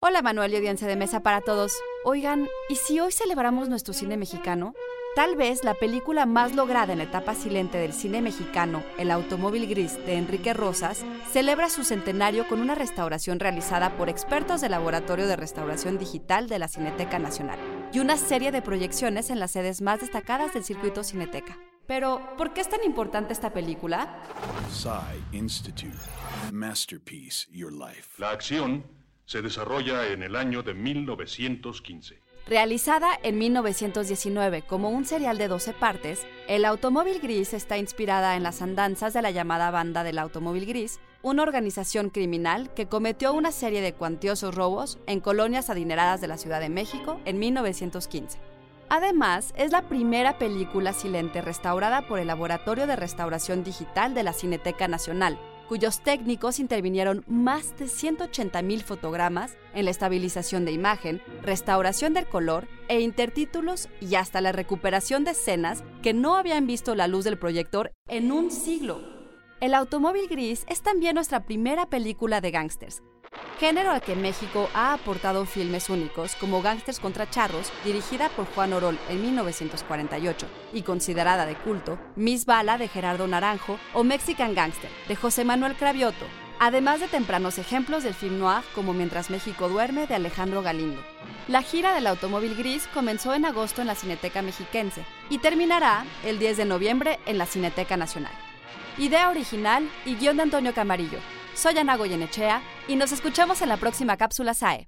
Hola Manuel y audiencia de mesa para todos. Oigan, ¿y si hoy celebramos nuestro cine mexicano? Tal vez la película más lograda en la etapa silente del cine mexicano, El Automóvil Gris de Enrique Rosas, celebra su centenario con una restauración realizada por expertos del Laboratorio de Restauración Digital de la Cineteca Nacional y una serie de proyecciones en las sedes más destacadas del circuito Cineteca. Pero, ¿por qué es tan importante esta película? Institute. Masterpiece, Your Life. La acción se desarrolla en el año de 1915. Realizada en 1919 como un serial de 12 partes, El Automóvil Gris está inspirada en las andanzas de la llamada Banda del Automóvil Gris, una organización criminal que cometió una serie de cuantiosos robos en colonias adineradas de la Ciudad de México en 1915. Además, es la primera película silente restaurada por el Laboratorio de Restauración Digital de la Cineteca Nacional, cuyos técnicos intervinieron más de 180.000 fotogramas en la estabilización de imagen, restauración del color e intertítulos y hasta la recuperación de escenas que no habían visto la luz del proyector en un siglo. El automóvil gris es también nuestra primera película de gángsters, género al que México ha aportado filmes únicos como Gángsters contra Charros, dirigida por Juan Orol en 1948 y considerada de culto, Miss Bala de Gerardo Naranjo o Mexican Gangster de José Manuel Cravioto, además de tempranos ejemplos del film noir como Mientras México duerme de Alejandro Galindo. La gira del automóvil gris comenzó en agosto en la Cineteca Mexiquense y terminará el 10 de noviembre en la Cineteca Nacional. Idea original y guion de Antonio Camarillo. Soy Ana Goyenechea y nos escuchamos en la próxima cápsula SAE.